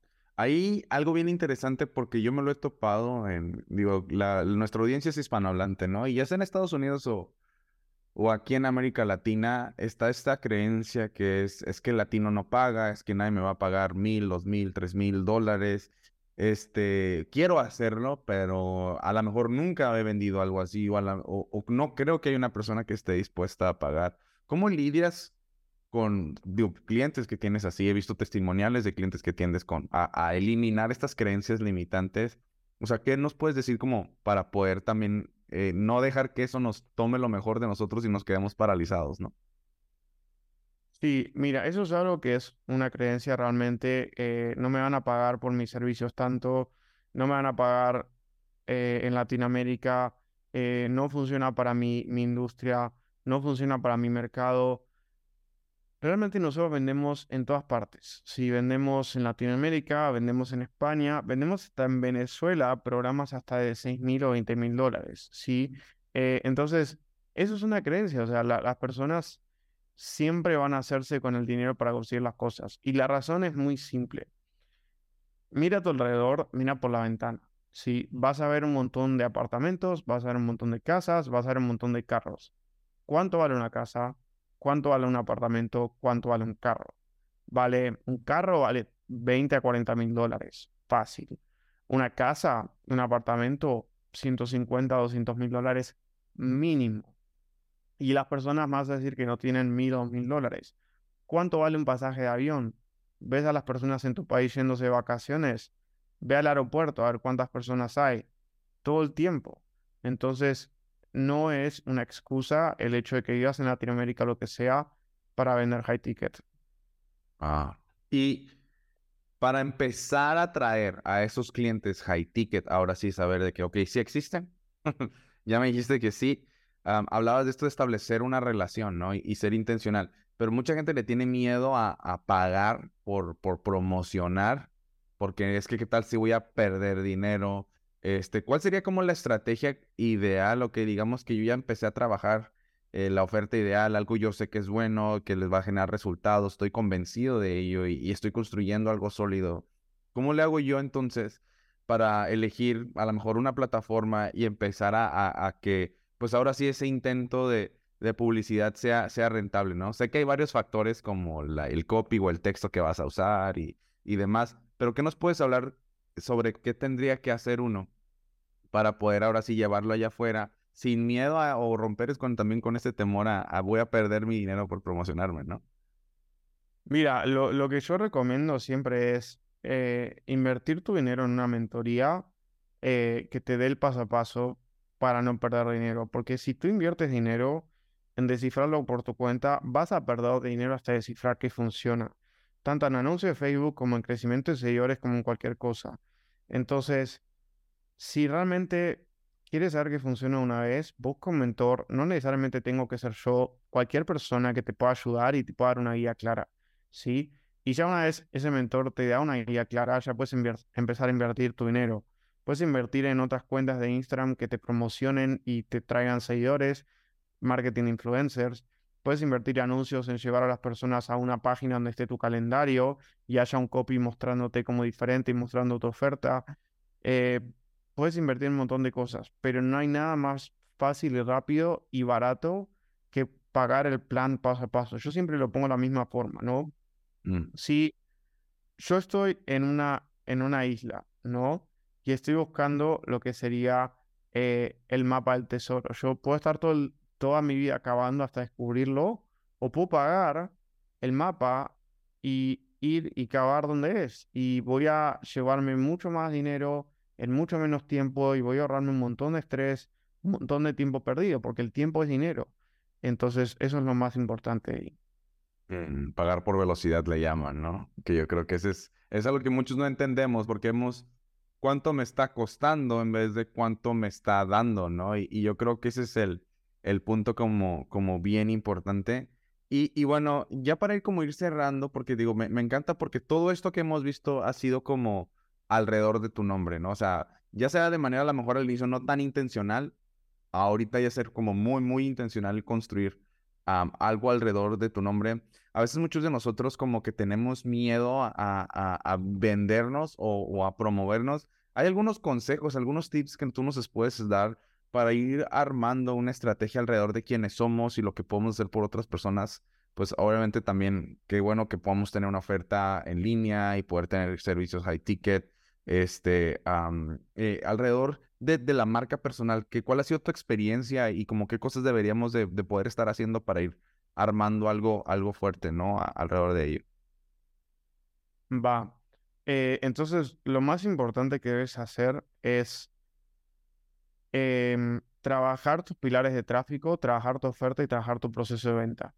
hay algo bien interesante porque yo me lo he topado en, digo, nuestra audiencia es hispanohablante, ¿no? Y ya sea en Estados Unidos o, o aquí en América Latina, está esta creencia que es, es que el latino no paga, es que nadie me va a pagar mil, dos mil, tres mil dólares. Este, quiero hacerlo, pero a lo mejor nunca he vendido algo así o, o no creo que haya una persona que esté dispuesta a pagar. ¿Cómo lidias con clientes que tienes así, he visto testimoniales de clientes que tiendes con a, eliminar estas creencias limitantes. O sea, ¿qué nos puedes decir como para poder también eh, no dejar que eso nos tome lo mejor de nosotros y nos quedemos paralizados, ¿no? Sí, mira, eso es algo que es una creencia realmente. Eh, no me van a pagar por mis servicios tanto, no me van a pagar eh, en Latinoamérica, no funciona para mi, mi industria, no funciona para mi mercado. Realmente nosotros vendemos en todas partes. Si vendemos en Latinoamérica, vendemos en España, vendemos hasta en Venezuela programas hasta de 6 mil o 20 mil dólares. ¿sí? Eh, entonces, eso es una creencia. O sea, las personas siempre van a hacerse con el dinero para conseguir las cosas. Y la razón es muy simple. Mira a tu alrededor, mira por la ventana. Si vas a ver un montón de apartamentos, vas a ver un montón de casas, vas a ver un montón de carros. ¿Cuánto vale una casa? ¿Cuánto vale un apartamento? ¿Cuánto vale un carro? Vale, un carro vale 20 a 40 mil dólares. Fácil. Una casa, un apartamento, 150 a 200 mil dólares mínimo. Y las personas más a decir que no tienen mil o mil dólares. ¿Cuánto vale un pasaje de avión? ¿Ves a las personas en tu país yéndose de vacaciones? Ve al aeropuerto a ver cuántas personas hay. Todo el tiempo. Entonces, no es una excusa el hecho de que vivas en Latinoamérica lo que sea para vender high ticket. Ah. Y para empezar a traer a esos clientes high ticket, ahora sí saber de que, ok, sí existen. ya me dijiste que sí. hablabas de esto de establecer una relación, ¿no? Y, ser intencional. Pero mucha gente le tiene miedo a, a, pagar por, por promocionar, porque es que qué tal si voy a perder dinero, este, ¿cuál sería como la estrategia ideal o que digamos que yo ya empecé a trabajar eh, la oferta ideal, algo yo sé que es bueno, que les va a generar resultados, estoy convencido de ello y, estoy construyendo algo sólido? ¿Cómo le hago yo entonces para elegir a lo mejor una plataforma y empezar a, que, pues ahora sí ese intento de, publicidad sea, sea rentable, ¿no? Sé que hay varios factores como la, el copy o el texto que vas a usar y, y demás, pero ¿qué nos puedes hablar sobre qué tendría que hacer uno para poder ahora sí llevarlo allá afuera sin miedo a, o romper con, también con este temor a, voy a perder mi dinero por promocionarme, ¿no? Mira, lo, lo que yo recomiendo siempre es eh, invertir tu dinero en una mentoría eh, que te dé el paso a paso para no perder dinero. Porque si tú inviertes dinero en descifrarlo por tu cuenta, vas a perder dinero hasta descifrar que funciona. Tanto en anuncios de Facebook como en crecimiento de seguidores como en cualquier cosa. Entonces, si realmente quieres saber que funciona una vez, busca un mentor. No necesariamente tengo que ser yo, cualquier persona que te pueda ayudar y te pueda dar una guía clara. ¿Sí? Y ya una vez ese mentor te da una guía clara, ya puedes empezar a invertir tu dinero. Puedes invertir en otras cuentas de Instagram que te promocionen y te traigan seguidores, marketing influencers. Puedes invertir anuncios en llevar a las personas a una página donde esté tu calendario y haya un copy mostrándote como diferente y mostrando tu oferta. Eh, puedes invertir en un montón de cosas, pero no hay nada más fácil y rápido y barato que pagar el plan paso a paso. Yo siempre lo pongo de la misma forma, ¿no? Mm. Si yo estoy en una, en una isla, ¿no? Y estoy buscando lo que sería eh, el mapa del tesoro. Yo puedo estar todo toda mi vida acabando hasta descubrirlo, o puedo pagar el mapa y ir y cavar donde es. Y voy a llevarme mucho más dinero en mucho menos tiempo y voy a ahorrarme un montón de estrés, un montón de tiempo perdido, porque el tiempo es dinero. Entonces, eso es lo más importante. Pagar por velocidad le llaman, ¿no? Que yo creo que ese es, es algo que muchos no entendemos porque hemos cuánto me está costando en vez de cuánto me está dando, ¿no? Y, yo creo que ese es el, el punto como, como bien importante. Y, y, bueno, ya para ir como ir cerrando, porque digo, me, me, encanta porque todo esto que hemos visto ha sido como alrededor de tu nombre, ¿no? O sea, ya sea de manera a lo mejor al inicio no tan intencional, ahorita ya ser como muy, muy intencional construir algo alrededor de tu nombre. A veces muchos de nosotros como que tenemos miedo a, vendernos o, a promovernos. Hay algunos consejos, algunos tips que tú nos puedes dar para ir armando una estrategia alrededor de quiénes somos y lo que podemos hacer por otras personas. Pues obviamente también qué bueno que podamos tener una oferta en línea y poder tener servicios high ticket este, eh, alrededor de, la marca personal, que, ¿cuál ha sido tu experiencia y como qué cosas deberíamos de, poder estar haciendo para ir armando algo, algo fuerte, ¿no? alrededor de ello. Va. Eh, entonces, lo más importante que debes hacer es em, trabajar tus pilares de tráfico, trabajar tu oferta y trabajar tu proceso de venta.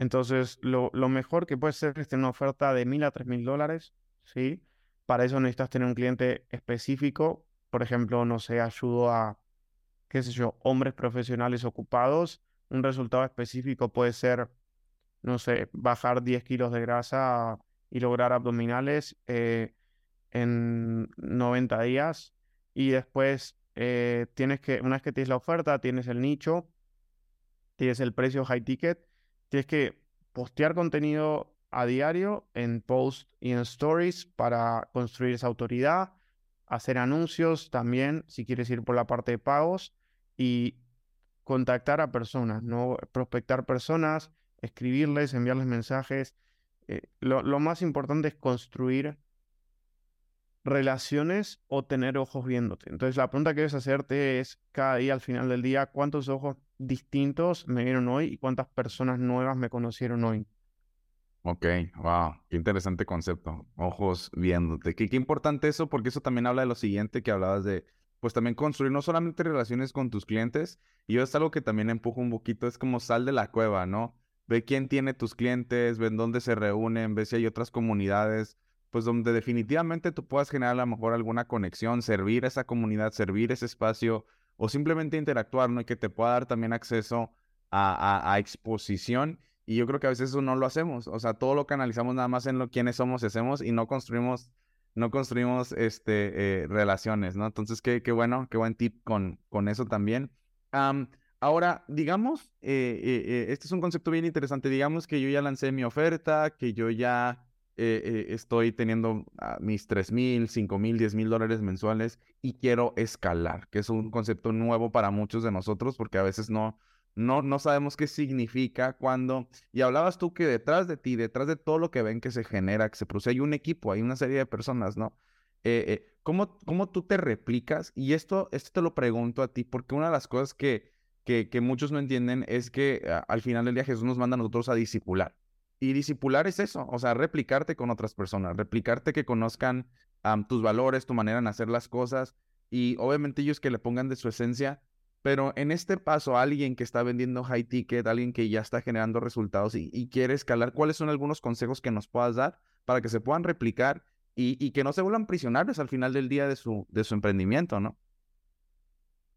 Entonces, lo, mejor que puede ser es tener una oferta de mil a tres mil dólares, ¿sí? Para eso necesitas tener un cliente específico. Por ejemplo, no sé, ayudo a, qué sé yo, hombres profesionales ocupados. Un resultado específico puede ser, no sé, bajar 10 kilos de grasa y lograr abdominales eh, en 90 días. Y después eh, tienes que, una vez que tienes la oferta, tienes el nicho, tienes el precio high ticket, tienes que postear contenido a diario en post y en stories para construir esa autoridad, hacer anuncios también si quieres ir por la parte de pagos y contactar a personas, no prospectar personas, escribirles, enviarles mensajes. Eh, lo, lo más importante es construir relaciones o tener ojos viéndote. Entonces la pregunta que debes hacerte es cada día al final del día, ¿cuántos ojos distintos me vieron hoy y cuántas personas nuevas me conocieron hoy? Ok, wow, qué interesante concepto. Ojos viéndote. Qué, qué importante eso, porque eso también habla de lo siguiente que hablabas de, pues también construir no solamente relaciones con tus clientes, y yo es algo que también empujo un poquito, es como sal de la cueva, ¿no? Ve quién tiene tus clientes, ven dónde se reúnen, ve si hay otras comunidades, pues donde definitivamente tú puedas generar a lo mejor alguna conexión, servir a esa comunidad, servir ese espacio, o simplemente interactuar, ¿no? Y que te pueda dar también acceso a, a exposición y yo creo que a veces eso no lo hacemos. O sea, todo lo canalizamos nada más en lo quiénes somos y hacemos y no construimos, no construimos este, eh, relaciones, ¿no? Entonces, qué, qué bueno, qué buen tip con, con eso también. ahora, digamos, eh, eh, este es un concepto bien interesante. Digamos que yo ya lancé mi oferta, que yo ya estoy teniendo ah, mis 3 mil, 5 mil, 10 mil dólares mensuales y quiero escalar, que es un concepto nuevo para muchos de nosotros porque a veces no, no, no sabemos qué significa cuando... Y hablabas tú que detrás de ti, detrás de todo lo que ven que se genera, que se produce, hay un equipo, hay una serie de personas, ¿no? Eh, eh, ¿cómo, cómo tú te replicas? Y esto, esto te lo pregunto a ti, porque una de las cosas que, que, que muchos no entienden es que al final del día Jesús nos manda a nosotros a discipular. Y discipular es eso, o sea, replicarte con otras personas, replicarte que conozcan tus valores, tu manera de hacer las cosas y obviamente ellos que le pongan de su esencia. Pero en este paso, alguien que está vendiendo high ticket, alguien que ya está generando resultados y, quiere escalar, ¿cuáles son algunos consejos que nos puedas dar para que se puedan replicar y, que no se vuelvan prisioneros al final del día de su, de su emprendimiento, ¿no?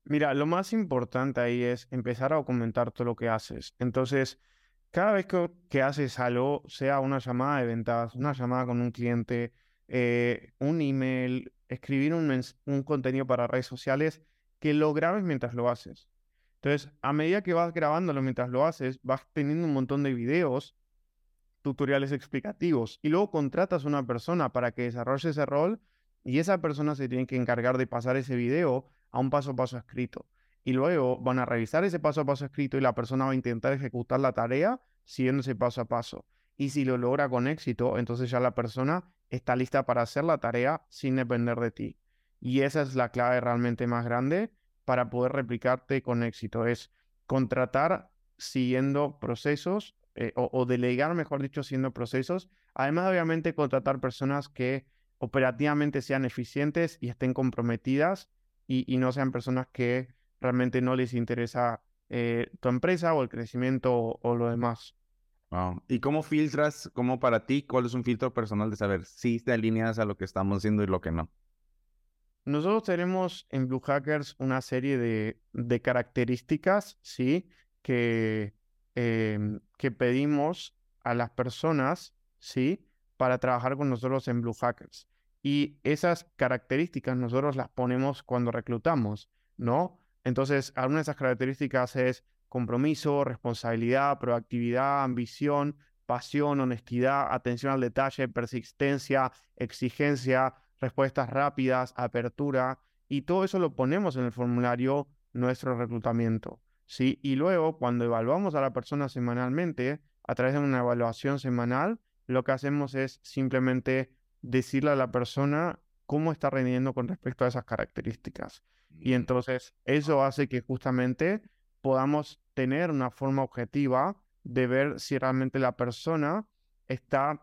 Mira, lo más importante ahí es empezar a documentar todo lo que haces. Entonces, cada vez que, haces algo, sea una llamada de ventas, una llamada con un cliente, eh, un email, escribir un, un contenido para redes sociales, que lo grabes mientras lo haces. Entonces, a medida que vas grabándolo mientras lo haces, vas teniendo un montón de videos, tutoriales explicativos, y luego contratas a una persona para que desarrolle ese rol y esa persona se tiene que encargar de pasar ese video a un paso a paso escrito y luego van a revisar ese paso a paso escrito y la persona va a intentar ejecutar la tarea siguiendo ese paso a paso. Y si lo logra con éxito, entonces ya la persona está lista para hacer la tarea sin depender de ti. Y esa es la clave realmente más grande para poder replicarte con éxito. Es contratar siguiendo procesos eh, o, delegar, mejor dicho, siguiendo procesos. Además, obviamente, contratar personas que operativamente sean eficientes y estén comprometidas y no sean personas que realmente no les interesa eh, tu empresa o el crecimiento o, lo demás. ¿Y cómo filtras, cómo para ti, cuál es un filtro personal de saber si te alineas a lo que estamos haciendo y lo que no? Nosotros tenemos en Blue Hackers una serie de, de características, ¿sí? Que, em, que pedimos a las personas, ¿sí? Para trabajar con nosotros en Blue Hackers. Y esas características nosotros las ponemos cuando reclutamos, ¿no? Entonces, algunas de esas características es compromiso, responsabilidad, proactividad, ambición, pasión, honestidad, atención al detalle, persistencia, exigencia, respuestas rápidas, apertura, y todo eso lo ponemos en el formulario nuestro reclutamiento. ¿sí? Y luego, cuando evaluamos a la persona semanalmente, a través de una evaluación semanal, lo que hacemos es simplemente decirle a la persona cómo está rindiendo con respecto a esas características. Y mm. entonces eso hace que justamente podamos tener una forma objetiva de ver si realmente la persona está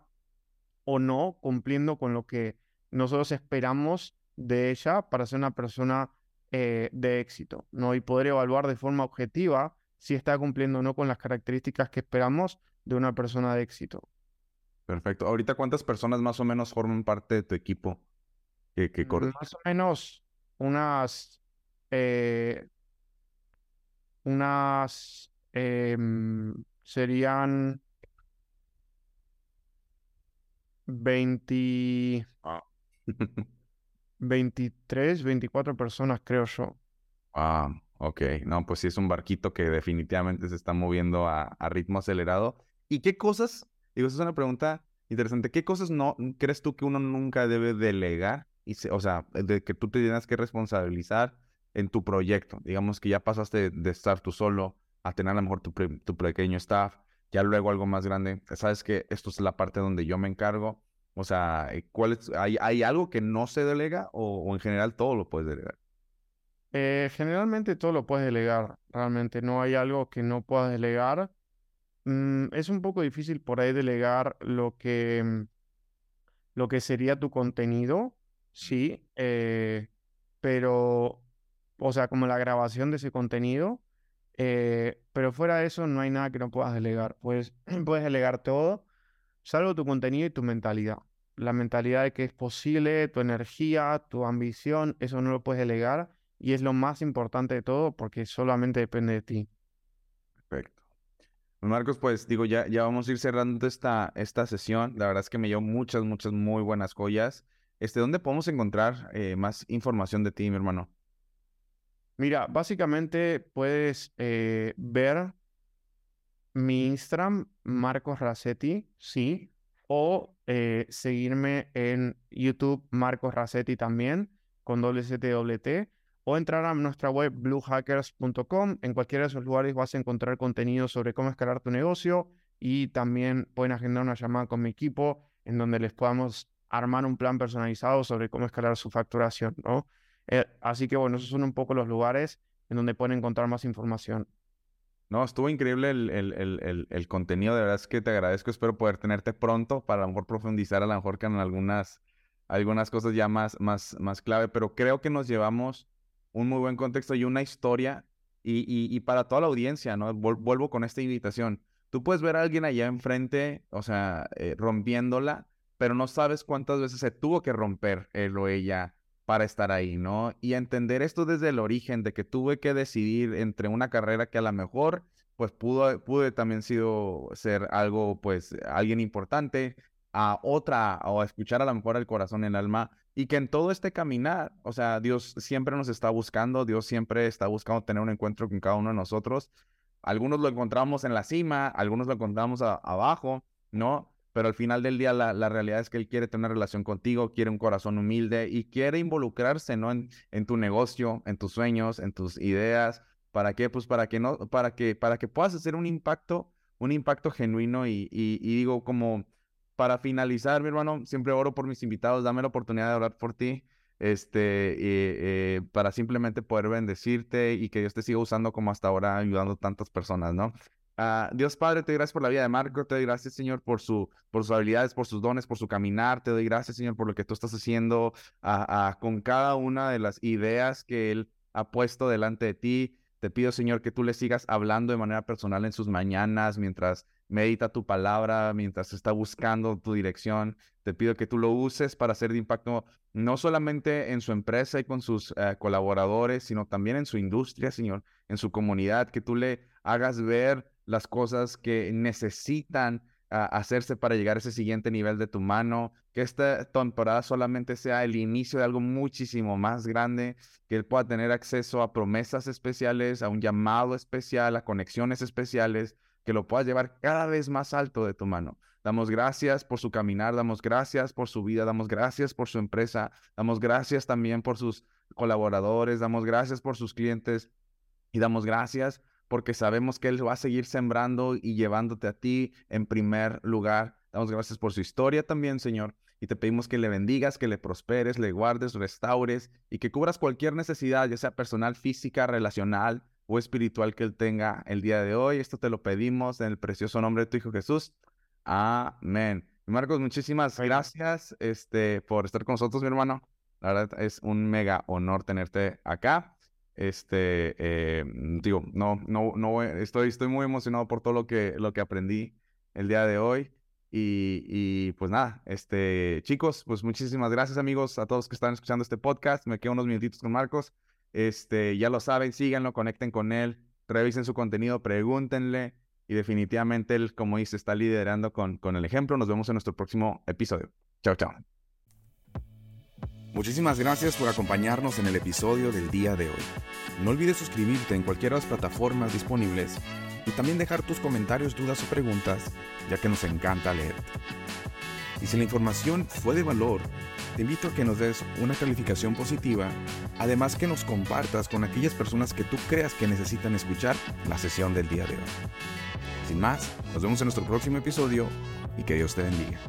o no cumpliendo con lo que nosotros esperamos de ella para ser una persona eh, de éxito, ¿no? Y poder evaluar de forma objetiva si está cumpliendo o no con las características que esperamos de una persona de éxito. Perfecto. Ahorita, ¿cuántas personas más o menos forman parte de tu equipo que, que Más o menos unas eh, unas em, serían 20, 23, 24 personas, creo yo. Ah, ok. No, pues sí es un barquito que definitivamente se está moviendo a, ritmo acelerado. ¿Y qué cosas, digo, esa es una pregunta interesante, ¿qué cosas no crees tú que uno nunca debe delegar? O sea, de que tú te tienes que responsabilizar en tu proyecto. Digamos que ya pasaste de estar tú solo a tener a lo mejor tu, pequeño staff, ya luego algo más grande. Sabes que esto es la parte donde yo me encargo. O sea, eh, ¿cuál hay, ¿hay algo que no se delega o, en general todo lo puedes delegar? Eh, generalmente todo lo puedes delegar, realmente no hay algo que no puedas delegar. Mm, es un poco difícil por ahí delegar lo que, lo que sería tu contenido, sí, eh, pero o sea, como la grabación de ese contenido. Eh, pero fuera de eso no hay nada que no puedas delegar. Pues puedes delegar todo, salvo tu contenido y tu mentalidad. La mentalidad de que es posible, tu energía, tu ambición, eso no lo puedes delegar y es lo más importante de todo porque solamente depende de ti. Perfecto. Marcos, pues digo, ya, ya vamos a ir cerrando esta, esta sesión. La verdad es que me dio muchas, muchas muy buenas joyas. Este, ¿Dónde podemos encontrar eh, más información de ti, mi hermano? Mira, básicamente puedes eh, ver mi Instagram, Marcos Racetti, sí, o eh, seguirme en YouTube, Marcos Racetti también, con WCTWT, o entrar a nuestra web bluehackers.com. En cualquiera de esos lugares vas a encontrar contenido sobre cómo escalar tu negocio y también pueden agendar una llamada con mi equipo en donde les podamos armar un plan personalizado sobre cómo escalar su facturación, ¿no? Eh, así que bueno, esos son un poco los lugares en donde pueden encontrar más información. No, estuvo increíble el, el, el, contenido, de verdad es que te agradezco, espero poder tenerte pronto para a lo mejor profundizar a lo mejor en algunas, algunas cosas ya más, más, más clave, pero creo que nos llevamos un muy buen contexto y una historia y, y, para toda la audiencia, ¿no? Vuelvo con esta invitación. Tú puedes ver a alguien allá enfrente, o sea, eh, rompiéndola, pero no sabes cuántas veces se tuvo que romper él o ella para estar ahí, ¿no? Y entender esto desde el origen, de que tuve que decidir entre una carrera que a lo mejor, pues pudo, pude también sido ser algo, pues, alguien importante, a otra, o a escuchar a lo mejor el corazón, el alma, y que en todo este caminar, o sea, Dios siempre nos está buscando, Dios siempre está buscando tener un encuentro con cada uno de nosotros. Algunos lo encontramos en la cima, algunos lo encontramos abajo, ¿no? Pero al final del día la, realidad es que él quiere tener una relación contigo, quiere un corazón humilde y quiere involucrarse, ¿no? En, en, tu negocio, en tus sueños, en tus ideas. ¿Para qué? Pues para que no, para que, para que puedas hacer un impacto, un impacto genuino y, y, digo como para finalizar, mi hermano, siempre oro por mis invitados, dame la oportunidad de orar por ti, este, eh, para simplemente poder bendecirte y que Dios te siga usando como hasta ahora, ayudando tantas personas, ¿no? Ah, Dios Padre, te doy gracias por la vida de Marco, te doy gracias, Señor, por, su, por sus habilidades, por sus dones, por su caminar, te doy gracias, Señor, por lo que tú estás haciendo con cada una de las ideas que Él ha puesto delante de ti. Te pido, Señor, que tú le sigas hablando de manera personal en sus mañanas, mientras medita tu palabra, mientras está buscando tu dirección. Te pido que tú lo uses para hacer de impacto no solamente en su empresa y con sus eh, colaboradores, sino también en su industria, Señor, en su comunidad, que tú le hagas ver las cosas que necesitan ah, hacerse para llegar a ese siguiente nivel de tu mano, que esta temporada solamente sea el inicio de algo muchísimo más grande, que él pueda tener acceso a promesas especiales, a un llamado especial, a conexiones especiales, que lo puedas llevar cada vez más alto de tu mano. Damos gracias por su caminar, damos gracias por su vida, damos gracias por su empresa, damos gracias también por sus colaboradores, damos gracias por sus clientes y damos gracias porque sabemos que Él va a seguir sembrando y llevándote a ti en primer lugar. Damos gracias por su historia también, Señor, y te pedimos que le bendigas, que le prosperes, le guardes, restaures y que cubras cualquier necesidad, ya sea personal, física, relacional o espiritual que Él tenga el día de hoy. Esto te lo pedimos en el precioso nombre de tu Hijo Jesús. Amén. Marcos, muchísimas gracias este, por estar con nosotros, mi hermano. La verdad es un mega honor tenerte acá. Este, eh, digo, no, no, no, estoy, estoy muy emocionado por todo lo que, lo que aprendí el día de hoy. Y, y, pues nada, este, chicos, pues muchísimas gracias amigos a todos que están escuchando este podcast. Me quedo unos minutitos con Marcos. Este, ya lo saben, síganlo, conecten con él, revisen su contenido, pregúntenle. Y definitivamente él, como dice, está liderando con, con el ejemplo. Nos vemos en nuestro próximo episodio. Chao, chao. Muchísimas gracias por acompañarnos en el episodio del día de hoy. No olvides suscribirte en cualquiera de las plataformas disponibles y también dejar tus comentarios, dudas o preguntas, ya que nos encanta leerte. Y si la información fue de valor, te invito a que nos des una calificación positiva, además que nos compartas con aquellas personas que tú creas que necesitan escuchar la sesión del día de hoy. Sin más, nos vemos en nuestro próximo episodio y que Dios te bendiga.